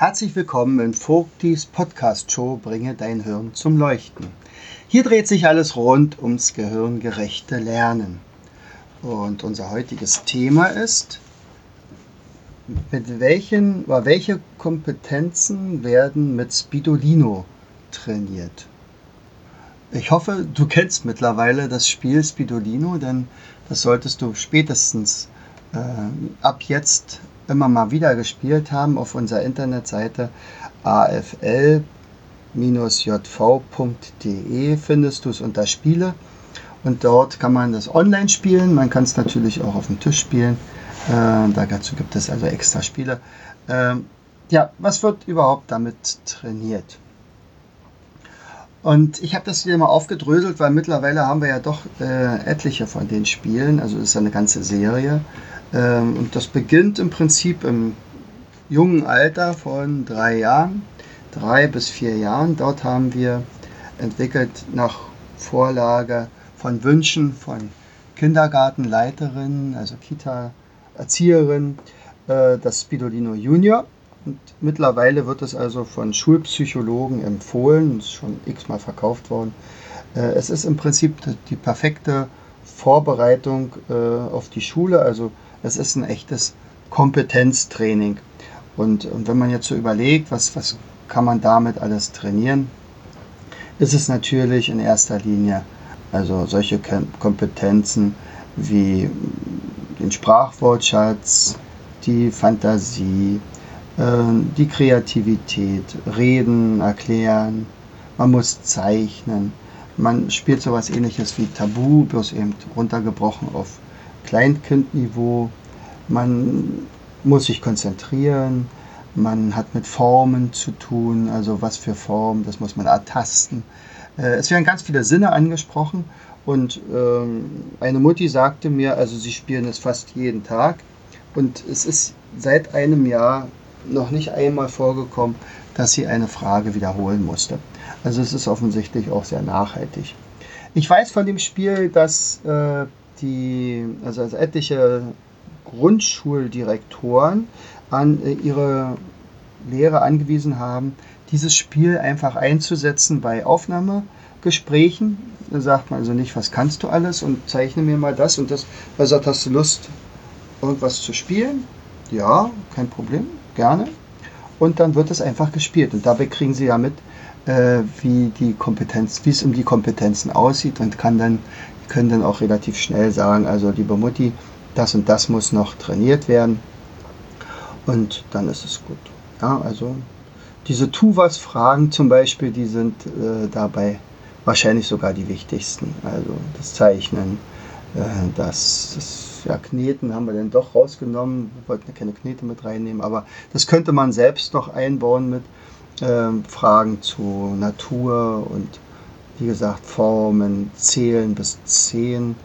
Herzlich willkommen in Vogtis Podcast Show Bringe dein Hirn zum Leuchten. Hier dreht sich alles rund ums gehirngerechte Lernen. Und unser heutiges Thema ist, mit welchen oder welche Kompetenzen werden mit Spidolino trainiert? Ich hoffe, du kennst mittlerweile das Spiel Spidolino, denn das solltest du spätestens äh, ab jetzt immer mal wieder gespielt haben. Auf unserer Internetseite afl-jv.de findest du es unter Spiele. Und dort kann man das online spielen. Man kann es natürlich auch auf dem Tisch spielen. Äh, dazu gibt es also extra Spiele. Äh, ja, was wird überhaupt damit trainiert? Und ich habe das wieder mal aufgedröselt, weil mittlerweile haben wir ja doch äh, etliche von den Spielen. Also ist eine ganze Serie. Ähm, und das beginnt im Prinzip im jungen Alter von drei Jahren, drei bis vier Jahren. Dort haben wir entwickelt nach Vorlage von Wünschen von Kindergartenleiterinnen, also Kita-Erzieherinnen, äh, das Spidolino Junior. Und mittlerweile wird es also von Schulpsychologen empfohlen, ist schon x-mal verkauft worden. Äh, es ist im Prinzip die perfekte Vorbereitung äh, auf die Schule, also es ist ein echtes Kompetenztraining. Und, und wenn man jetzt so überlegt, was, was kann man damit alles trainieren, ist es natürlich in erster Linie also solche Kompetenzen wie den Sprachwortschatz, die Fantasie, äh, die Kreativität, reden, erklären, man muss zeichnen. Man spielt sowas ähnliches wie Tabu, bloß eben runtergebrochen auf Kleinkindniveau. Man muss sich konzentrieren, man hat mit Formen zu tun, also was für Formen, das muss man ertasten. Äh, es werden ganz viele Sinne angesprochen und ähm, eine Mutti sagte mir, also sie spielen es fast jeden Tag und es ist seit einem Jahr noch nicht einmal vorgekommen, dass sie eine Frage wiederholen musste. Also es ist offensichtlich auch sehr nachhaltig. Ich weiß von dem Spiel, dass äh, die, also, also etliche Grundschuldirektoren an äh, ihre Lehrer angewiesen haben, dieses Spiel einfach einzusetzen bei Aufnahmegesprächen. Da sagt man also nicht, was kannst du alles und zeichne mir mal das und das. Er sagt, hast du Lust, irgendwas zu spielen? Ja, kein Problem, gerne. Und dann wird es einfach gespielt. Und dabei kriegen sie ja mit, äh, wie die Kompetenz, wie es um die Kompetenzen aussieht und kann dann können dann auch relativ schnell sagen, also liebe Mutti, das und das muss noch trainiert werden und dann ist es gut. Ja, also diese Tu was Fragen zum Beispiel, die sind äh, dabei wahrscheinlich sogar die wichtigsten. Also das Zeichnen, äh, das, das ja, Kneten haben wir dann doch rausgenommen. Wir wollten ja keine Knete mit reinnehmen, aber das könnte man selbst noch einbauen mit äh, Fragen zu Natur und wie gesagt, Formen, Zählen bis 10,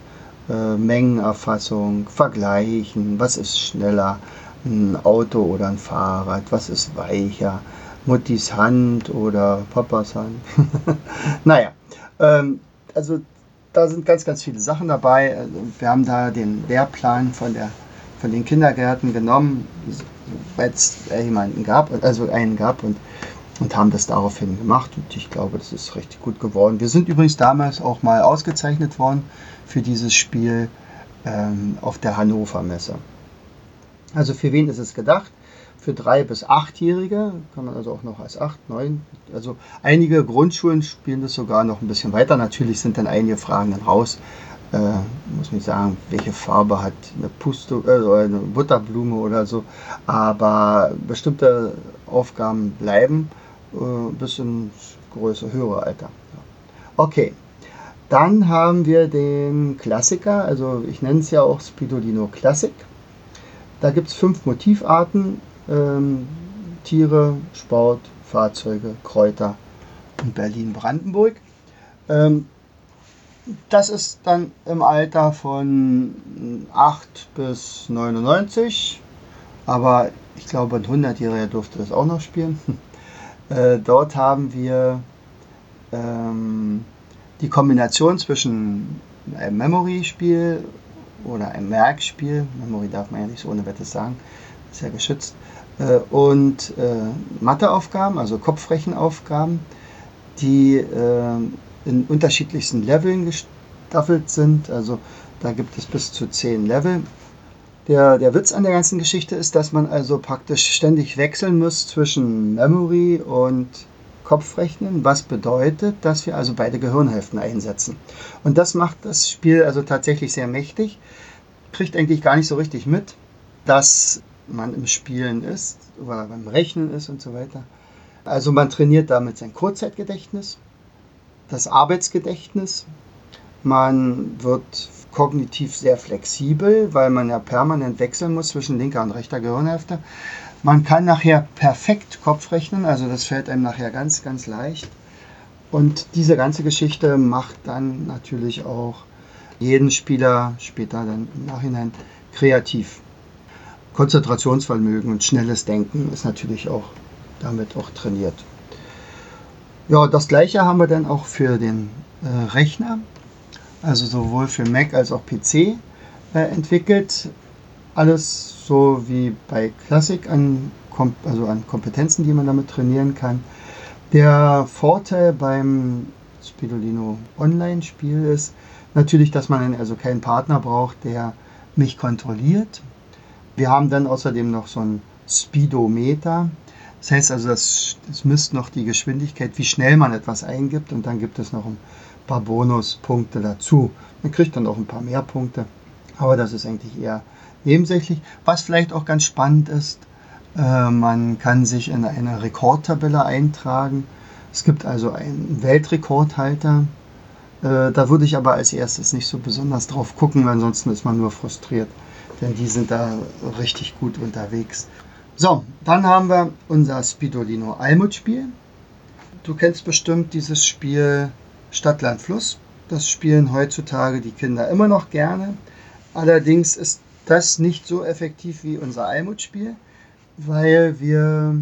äh, Mengenerfassung, Vergleichen, was ist schneller, ein Auto oder ein Fahrrad, was ist weicher, Muttis Hand oder Papas Hand. naja, ähm, also da sind ganz, ganz viele Sachen dabei. Also wir haben da den Lehrplan von, der, von den Kindergärten genommen, weil es jemanden gab, also einen gab und und haben das daraufhin gemacht und ich glaube, das ist richtig gut geworden. Wir sind übrigens damals auch mal ausgezeichnet worden für dieses Spiel ähm, auf der Hannover Messe. Also für wen ist es gedacht? Für drei bis achtjährige kann man also auch noch als acht, neun. Also einige Grundschulen spielen das sogar noch ein bisschen weiter. Natürlich sind dann einige Fragen dann raus. Äh, muss man sagen, welche Farbe hat eine Pusto, äh, eine Butterblume oder so. Aber bestimmte Aufgaben bleiben äh, bis ins größere, höhere Alter. Okay, dann haben wir den Klassiker, also ich nenne es ja auch Spidolino Classic. Da gibt es fünf Motivarten. Ähm, Tiere, Sport, Fahrzeuge, Kräuter und Berlin-Brandenburg. Ähm, das ist dann im Alter von 8 bis 99, aber ich glaube, ein 100-Jähriger durfte das auch noch spielen. Äh, dort haben wir ähm, die Kombination zwischen einem Memory-Spiel oder einem Merkspiel, Memory darf man ja nicht so ohne Wette sagen, ist ja geschützt, äh, und äh, Matheaufgaben, also Kopfrechenaufgaben, die äh, in unterschiedlichsten Leveln gestaffelt sind. Also da gibt es bis zu zehn Level. Der, der Witz an der ganzen Geschichte ist, dass man also praktisch ständig wechseln muss zwischen Memory und Kopfrechnen, was bedeutet, dass wir also beide Gehirnhälften einsetzen. Und das macht das Spiel also tatsächlich sehr mächtig. Kriegt eigentlich gar nicht so richtig mit, dass man im Spielen ist oder beim Rechnen ist und so weiter. Also man trainiert damit sein Kurzzeitgedächtnis, das Arbeitsgedächtnis. Man wird kognitiv sehr flexibel, weil man ja permanent wechseln muss zwischen linker und rechter Gehirnhälfte. Man kann nachher perfekt Kopf rechnen, also das fällt einem nachher ganz, ganz leicht. Und diese ganze Geschichte macht dann natürlich auch jeden Spieler später dann im Nachhinein kreativ. Konzentrationsvermögen und schnelles Denken ist natürlich auch damit auch trainiert. Ja, das gleiche haben wir dann auch für den äh, Rechner, also sowohl für Mac als auch PC äh, entwickelt. Alles so wie bei Classic an, also an Kompetenzen, die man damit trainieren kann. Der Vorteil beim Spidolino Online-Spiel ist natürlich, dass man also keinen Partner braucht, der mich kontrolliert. Wir haben dann außerdem noch so ein Speedometer. Das heißt also, das misst noch die Geschwindigkeit, wie schnell man etwas eingibt und dann gibt es noch ein paar Bonuspunkte dazu. Man kriegt dann auch ein paar mehr Punkte, aber das ist eigentlich eher nebensächlich. Was vielleicht auch ganz spannend ist, äh, man kann sich in eine Rekordtabelle eintragen. Es gibt also einen Weltrekordhalter. Äh, da würde ich aber als erstes nicht so besonders drauf gucken, ansonsten ist man nur frustriert, denn die sind da richtig gut unterwegs. So, dann haben wir unser Spidolino Almut-Spiel. Du kennst bestimmt dieses Spiel Stadt, Land, Fluss. Das spielen heutzutage die Kinder immer noch gerne. Allerdings ist das nicht so effektiv wie unser Almut-Spiel, weil wir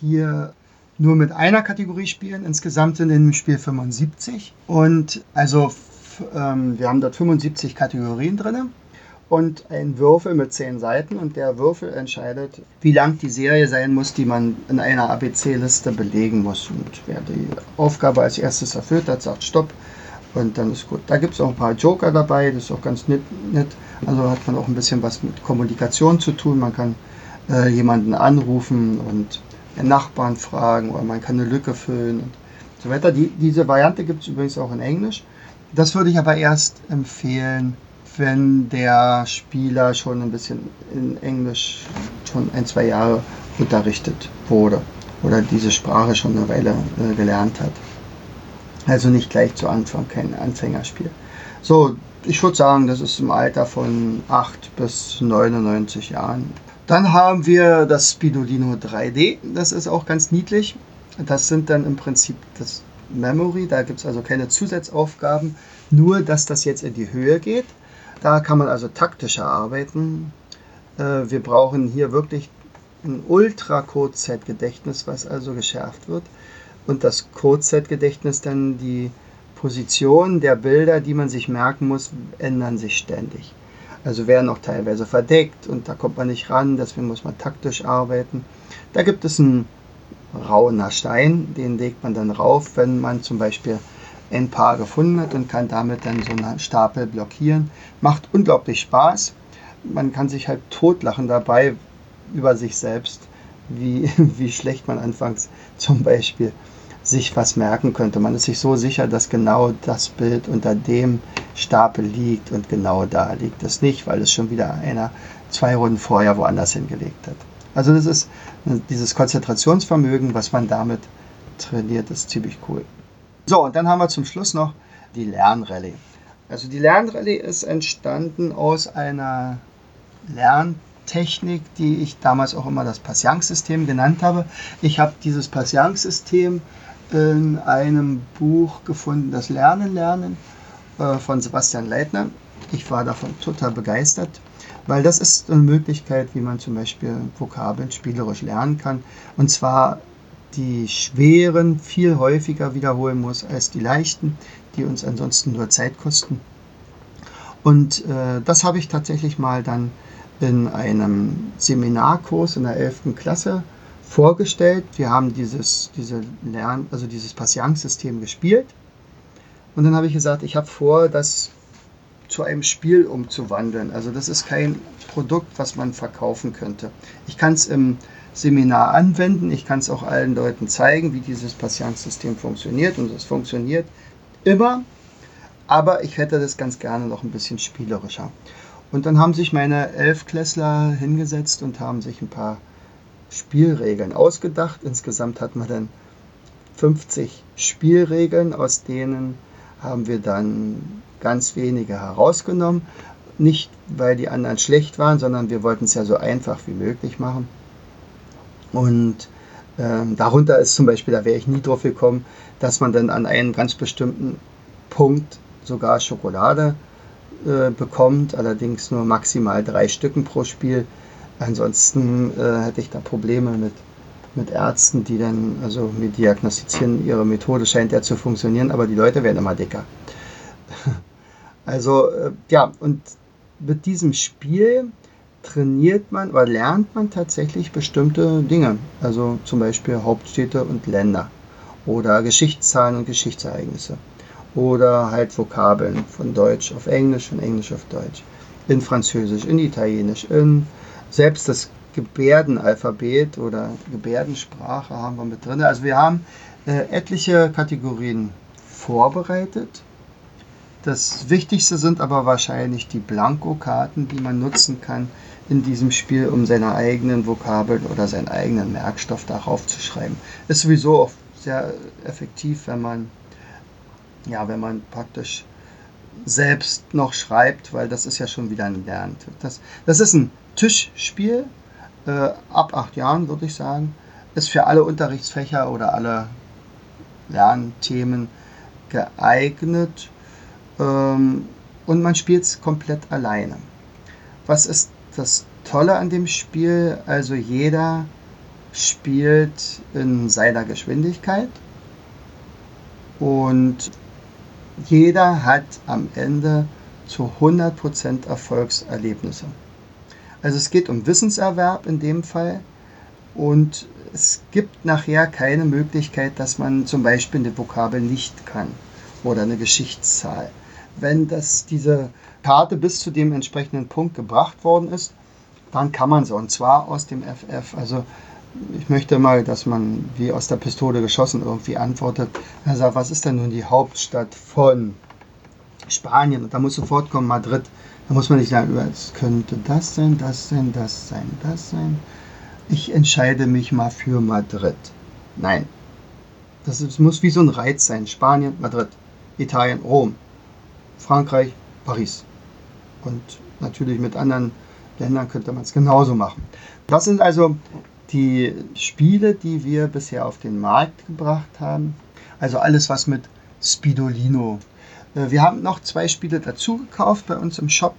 hier nur mit einer Kategorie spielen. Insgesamt sind im Spiel 75. Und also ähm, wir haben dort 75 Kategorien drin und ein Würfel mit zehn Seiten und der Würfel entscheidet, wie lang die Serie sein muss, die man in einer ABC-Liste belegen muss. Und wer die Aufgabe als erstes erfüllt hat, sagt Stopp und dann ist gut. Da gibt es auch ein paar Joker dabei, das ist auch ganz nett, nett. Also hat man auch ein bisschen was mit Kommunikation zu tun. Man kann äh, jemanden anrufen und Nachbarn fragen oder man kann eine Lücke füllen und so weiter. Die, diese Variante gibt es übrigens auch in Englisch. Das würde ich aber erst empfehlen, wenn der Spieler schon ein bisschen in Englisch schon ein, zwei Jahre unterrichtet wurde oder diese Sprache schon eine Weile äh, gelernt hat. Also nicht gleich zu Anfang kein Anfängerspiel. So, ich würde sagen, das ist im Alter von 8 bis 99 Jahren. Dann haben wir das Spidolino 3D, das ist auch ganz niedlich. Das sind dann im Prinzip das Memory, da gibt es also keine Zusatzaufgaben, nur dass das jetzt in die Höhe geht. Da kann man also taktischer arbeiten. Äh, wir brauchen hier wirklich ein Ultra-Kurzzeitgedächtnis, was also geschärft wird. Und das Kurzzeitgedächtnis dann die Position der Bilder, die man sich merken muss, ändern sich ständig. Also werden auch teilweise verdeckt und da kommt man nicht ran, deswegen muss man taktisch arbeiten. Da gibt es einen rauner Stein, den legt man dann rauf, wenn man zum Beispiel ein Paar gefunden hat und kann damit dann so einen Stapel blockieren. Macht unglaublich Spaß. Man kann sich halt totlachen dabei über sich selbst, wie, wie schlecht man anfangs zum Beispiel sich was merken könnte. Man ist sich so sicher, dass genau das Bild unter dem Stapel liegt und genau da liegt es nicht, weil es schon wieder einer zwei Runden vorher woanders hingelegt hat. Also das ist dieses Konzentrationsvermögen, was man damit trainiert, ist ziemlich cool. So, und dann haben wir zum Schluss noch die Lernrallye. Also die Lernrallye ist entstanden aus einer Lern Technik, die ich damals auch immer das Passions-System genannt habe. Ich habe dieses Passions-System in einem Buch gefunden, das Lernen lernen äh, von Sebastian Leitner. Ich war davon total begeistert, weil das ist eine Möglichkeit, wie man zum Beispiel Vokabeln spielerisch lernen kann. Und zwar die schweren viel häufiger wiederholen muss als die leichten, die uns ansonsten nur Zeit kosten. Und äh, das habe ich tatsächlich mal dann in einem Seminarkurs in der 11. Klasse vorgestellt. Wir haben dieses, diese Lern-, also dieses Passions-System gespielt. Und dann habe ich gesagt, ich habe vor, das zu einem Spiel umzuwandeln. Also das ist kein Produkt, was man verkaufen könnte. Ich kann es im Seminar anwenden, ich kann es auch allen Leuten zeigen, wie dieses Passions-System funktioniert. Und es funktioniert immer, aber ich hätte das ganz gerne noch ein bisschen spielerischer. Und dann haben sich meine Elfklässler hingesetzt und haben sich ein paar Spielregeln ausgedacht. Insgesamt hatten wir dann 50 Spielregeln, aus denen haben wir dann ganz wenige herausgenommen. Nicht, weil die anderen schlecht waren, sondern wir wollten es ja so einfach wie möglich machen. Und ähm, darunter ist zum Beispiel, da wäre ich nie drauf gekommen, dass man dann an einem ganz bestimmten Punkt sogar Schokolade äh, bekommt, allerdings nur maximal drei Stücken pro Spiel. Ansonsten äh, hätte ich da Probleme mit, mit Ärzten, die dann, also mir diagnostizieren, ihre Methode scheint ja zu funktionieren, aber die Leute werden immer dicker. Also äh, ja, und mit diesem Spiel trainiert man oder lernt man tatsächlich bestimmte Dinge, also zum Beispiel Hauptstädte und Länder oder Geschichtszahlen und Geschichtsereignisse oder halt Vokabeln von Deutsch auf Englisch, von Englisch auf Deutsch, in Französisch, in Italienisch, in selbst das Gebärdenalphabet oder Gebärdensprache haben wir mit drin. Also wir haben äh, etliche Kategorien vorbereitet. Das Wichtigste sind aber wahrscheinlich die Blankokarten, die man nutzen kann in diesem Spiel, um seine eigenen Vokabeln oder seinen eigenen Merkstoff darauf zu schreiben. Ist sowieso auch sehr effektiv, wenn man ja, wenn man praktisch selbst noch schreibt, weil das ist ja schon wieder ein Lernen. Das, das ist ein Tischspiel, äh, ab acht Jahren würde ich sagen, ist für alle Unterrichtsfächer oder alle Lernthemen geeignet ähm, und man spielt es komplett alleine. Was ist das Tolle an dem Spiel? Also jeder spielt in seiner Geschwindigkeit und jeder hat am Ende zu 100% Erfolgserlebnisse. Also es geht um Wissenserwerb in dem Fall und es gibt nachher keine Möglichkeit, dass man zum Beispiel eine Vokabel nicht kann oder eine Geschichtszahl. Wenn das, diese Karte bis zu dem entsprechenden Punkt gebracht worden ist, dann kann man sie und zwar aus dem FF. Also ich möchte mal, dass man wie aus der Pistole geschossen irgendwie antwortet. Er sagt, was ist denn nun die Hauptstadt von Spanien? Und da muss sofort kommen Madrid. Da muss man nicht sagen, es könnte das sein, das sein, das sein, das sein. Ich entscheide mich mal für Madrid. Nein. Das ist, muss wie so ein Reiz sein. Spanien, Madrid, Italien, Rom, Frankreich, Paris. Und natürlich mit anderen Ländern könnte man es genauso machen. Das sind also die Spiele, die wir bisher auf den Markt gebracht haben. Also alles, was mit Spidolino. Äh, wir haben noch zwei Spiele dazu gekauft bei uns im Shop,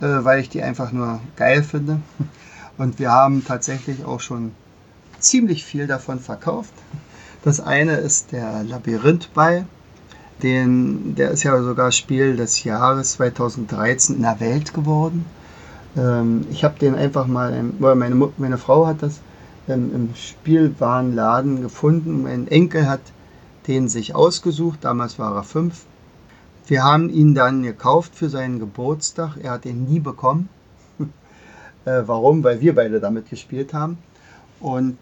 äh, weil ich die einfach nur geil finde. Und wir haben tatsächlich auch schon ziemlich viel davon verkauft. Das eine ist der Labyrinthball. Den, der ist ja sogar Spiel des Jahres 2013 in der Welt geworden. Ähm, ich habe den einfach mal, meine, meine Frau hat das ähm, im Spielwarenladen gefunden. Mein Enkel hat den sich ausgesucht, damals war er fünf. Wir haben ihn dann gekauft für seinen Geburtstag. Er hat ihn nie bekommen. äh, warum? Weil wir beide damit gespielt haben. Und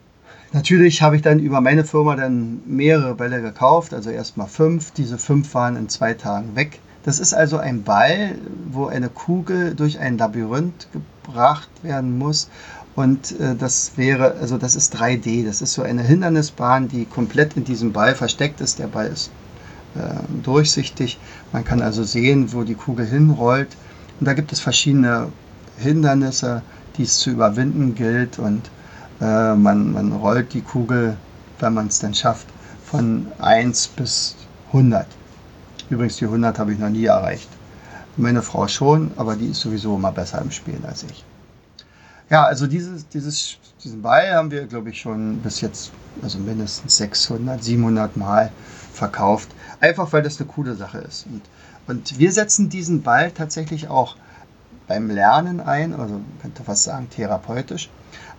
natürlich habe ich dann über meine Firma dann mehrere Bälle gekauft, also erstmal fünf. Diese fünf waren in zwei Tagen weg. Das ist also ein Ball, wo eine Kugel durch ein Labyrinth gebracht werden muss und äh, das wäre, also das ist 3D. Das ist so eine Hindernisbahn, die komplett in diesem Ball versteckt ist. Der Ball ist äh, durchsichtig. Man kann also sehen, wo die Kugel hinrollt. Und da gibt es verschiedene Hindernisse, die es zu überwinden gilt und äh, man, man rollt die Kugel, wenn man es dann schafft, von 1 bis 100. Übrigens, die 100 habe ich noch nie erreicht. Meine Frau schon, aber die ist sowieso immer besser im Spielen als ich. Ja, also dieses, dieses, diesen Ball haben wir, glaube ich, schon bis jetzt also mindestens 600, 700 Mal verkauft. Einfach weil das eine coole Sache ist. Und, und wir setzen diesen Ball tatsächlich auch beim Lernen ein, also man könnte fast sagen therapeutisch.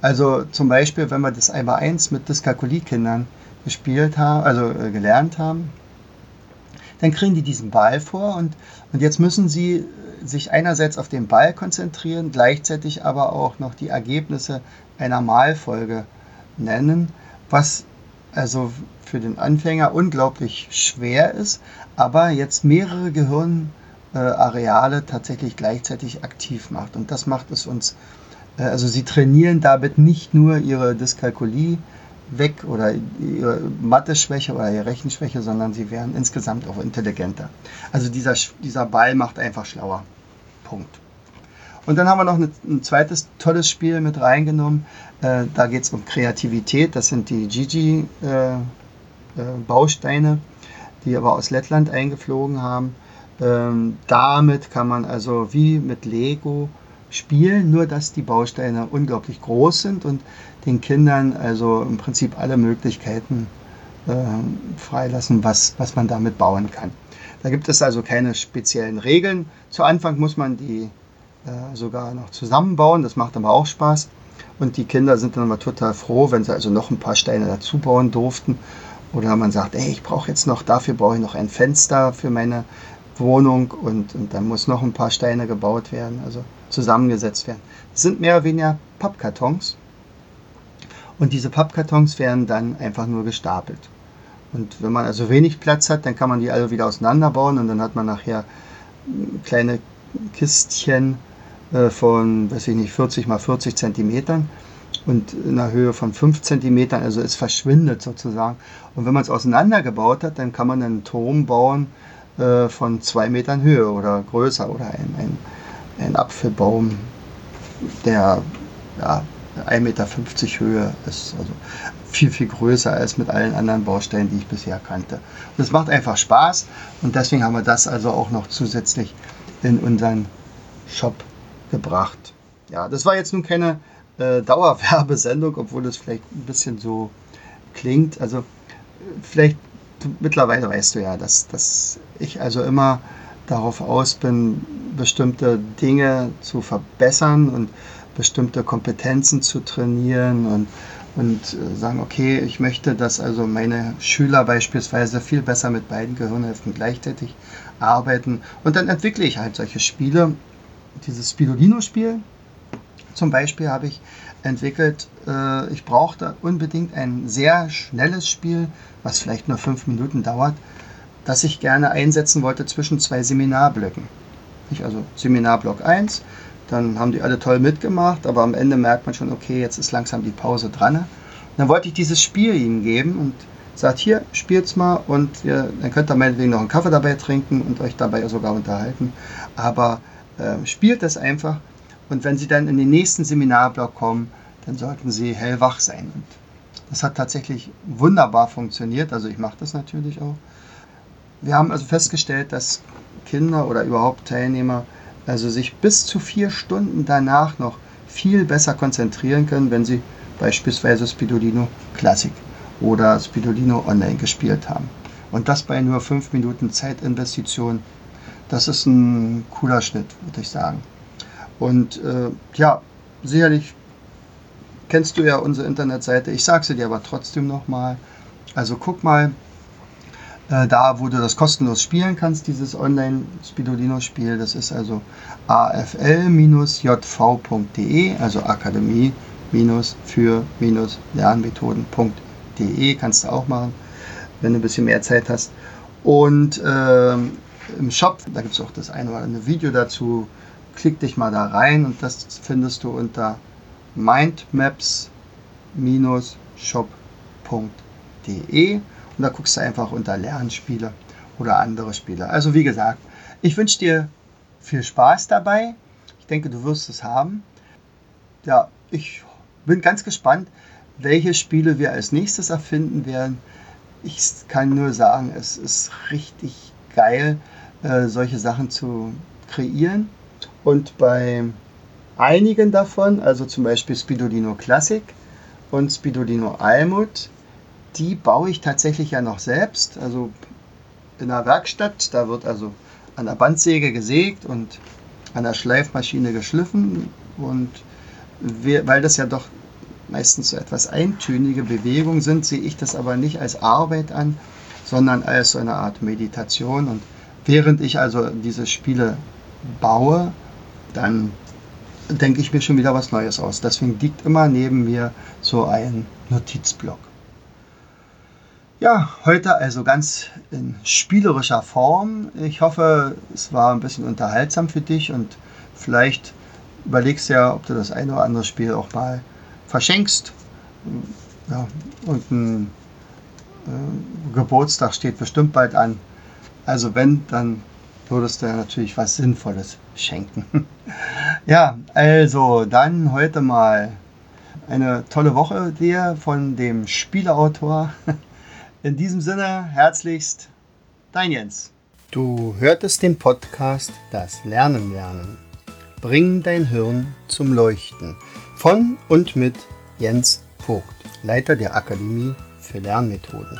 Also zum Beispiel, wenn wir das einmal eins mit Dyskalkulie-Kindern gespielt haben, also äh, gelernt haben, dann kriegen die diesen Ball vor und, und jetzt müssen sie sich einerseits auf den Ball konzentrieren, gleichzeitig aber auch noch die Ergebnisse einer Malfolge nennen, was also für den Anfänger unglaublich schwer ist, aber jetzt mehrere Gehirnareale tatsächlich gleichzeitig aktiv macht. Und das macht es uns, äh, also sie trainieren damit nicht nur ihre Dyskalkulie, weg oder ihre Mathe-Schwäche oder ihre Rechenschwäche, sondern sie werden insgesamt auch intelligenter. Also dieser, dieser Ball macht einfach schlauer. Punkt. Und dann haben wir noch ein zweites tolles Spiel mit reingenommen. Äh, da geht es um Kreativität. Das sind die Gigi-Bausteine, äh, äh, die aber aus Lettland eingeflogen haben. Ähm, damit kann man also wie mit Lego spielen, nur dass die Bausteine unglaublich groß sind und den Kindern also im Prinzip alle Möglichkeiten äh, freilassen, was, was man damit bauen kann. Da gibt es also keine speziellen Regeln. Zu Anfang muss man die äh, sogar noch zusammenbauen, das macht aber auch Spaß. Und die Kinder sind dann immer total froh, wenn sie also noch ein paar Steine dazu bauen durften. Oder man sagt, ey, ich brauche jetzt noch, dafür brauche ich noch ein Fenster für meine Wohnung und, und dann muss noch ein paar Steine gebaut werden, also zusammengesetzt werden. Das sind mehr oder weniger Pappkartons. Und diese Pappkartons werden dann einfach nur gestapelt. Und wenn man also wenig Platz hat, dann kann man die alle wieder auseinanderbauen und dann hat man nachher kleine Kistchen äh, von, weiß ich nicht, 40 mal 40 Zentimetern und in einer Höhe von 5 Zentimetern, also es verschwindet sozusagen. Und wenn man es auseinandergebaut hat, dann kann man einen Turm bauen äh, von 2 Metern Höhe oder größer oder ein, ein, ein Apfelbaum, der ja, 1,50 Meter Höhe ist. Also viel, viel größer als mit allen anderen Baustellen, die ich bisher kannte. Und es macht einfach Spaß und deswegen haben wir das also auch noch zusätzlich in unseren Shop gebracht. Ja, das war jetzt nun keine äh, Dauerwerbesendung, obwohl es vielleicht ein bisschen so klingt. Also vielleicht mittlerweile weißt du ja, dass, dass ich also immer darauf aus bin, bestimmte Dinge zu verbessern und bestimmte Kompetenzen zu trainieren und, und äh, sagen, okay, ich möchte, dass also meine Schüler beispielsweise viel besser mit beiden Gehirnhälften gleichzeitig arbeiten. Und dann entwickle ich halt solche Spiele. Dieses Spirulino-Spiel zum Beispiel habe ich entwickelt. Äh, ich brauchte unbedingt ein sehr schnelles Spiel, was vielleicht nur fünf Minuten dauert, das ich gerne einsetzen wollte zwischen zwei Seminarblöcken. Also Seminarblock 1, dann haben die alle toll mitgemacht, aber am Ende merkt man schon, okay, jetzt ist langsam die Pause dran. dann wollte ich dieses Spiel ihnen geben und sagt, hier, spielt's mal und ihr, dann könnt ihr meinetwegen noch einen Kaffee dabei trinken und euch dabei sogar unterhalten. Aber äh, spielt das einfach und wenn sie dann in den nächsten Seminarblock kommen, dann sollten sie hellwach sein. Und das hat tatsächlich wunderbar funktioniert, also ich mache das natürlich auch. Wir haben also festgestellt, dass Kinder oder überhaupt Teilnehmer also sich bis zu vier Stunden danach noch viel besser konzentrieren können, wenn sie beispielsweise Spidolino Classic oder Spidolino Online gespielt haben. Und das bei nur fünf Minuten Zeitinvestition. Das ist ein cooler Schnitt, würde ich sagen. Und äh, ja, sicherlich kennst du ja unsere Internetseite. Ich sage sie dir aber trotzdem nochmal. Also guck mal äh, da, wo du das kostenlos spielen kannst, dieses Online-Spidolino-Spiel. Das ist also afl-jv.de, also Akademie für lernmethoden.de kannst du auch machen, wenn du ein bisschen mehr Zeit hast. Und äh, im Shop, da gibt es auch das eine oder andere Video dazu. Klick dich mal da rein und das findest du unter mindmaps-shop.de und da guckst du einfach unter Lernspiele oder andere Spiele. Also wie gesagt, ich wünsche dir viel Spaß dabei. Ich denke, du wirst es haben. ja, ich bin ganz gespannt, welche Spiele wir als nächstes erfinden werden. Ich kann nur sagen, es ist richtig geil, äh, solche Sachen zu kreieren. Und bei einigen davon, also zum Beispiel Spidolino Classic und Spidolino Almut, die baue ich tatsächlich ja noch selbst. Also in der Werkstatt, da wird also an der Bandsäge gesägt und an der Schleifmaschine geschliffen. Und weil das ja doch meistens so etwas eintönige Bewegungen sind, sehe ich das aber nicht als Arbeit an, sondern als so eine Art Meditation. Und während ich also diese Spiele baue, dann denke ich mir schon wieder was Neues aus. Deswegen liegt immer neben mir so ein Notizblock. Ja, heute also ganz in spielerischer Form. Ich hoffe, es war ein bisschen unterhaltsam für dich und vielleicht überlegst du ja, ob du das eine oder andere Spiel auch mal verschenkst. Ja, und ein äh, Geburtstag steht bestimmt bald an. Also wenn, dann würdest du ja natürlich was Sinnvolles schenken. ja, also dann heute mal eine tolle Woche dir von dem Spieleautor. In diesem Sinne, herzlichst, dein Jens. Du hörtest den Podcast Das Lernen lernen. Bring dein Hirn zum Leuchten. Von und mit Jens Vogt, Leiter der Akademie für Lernmethoden.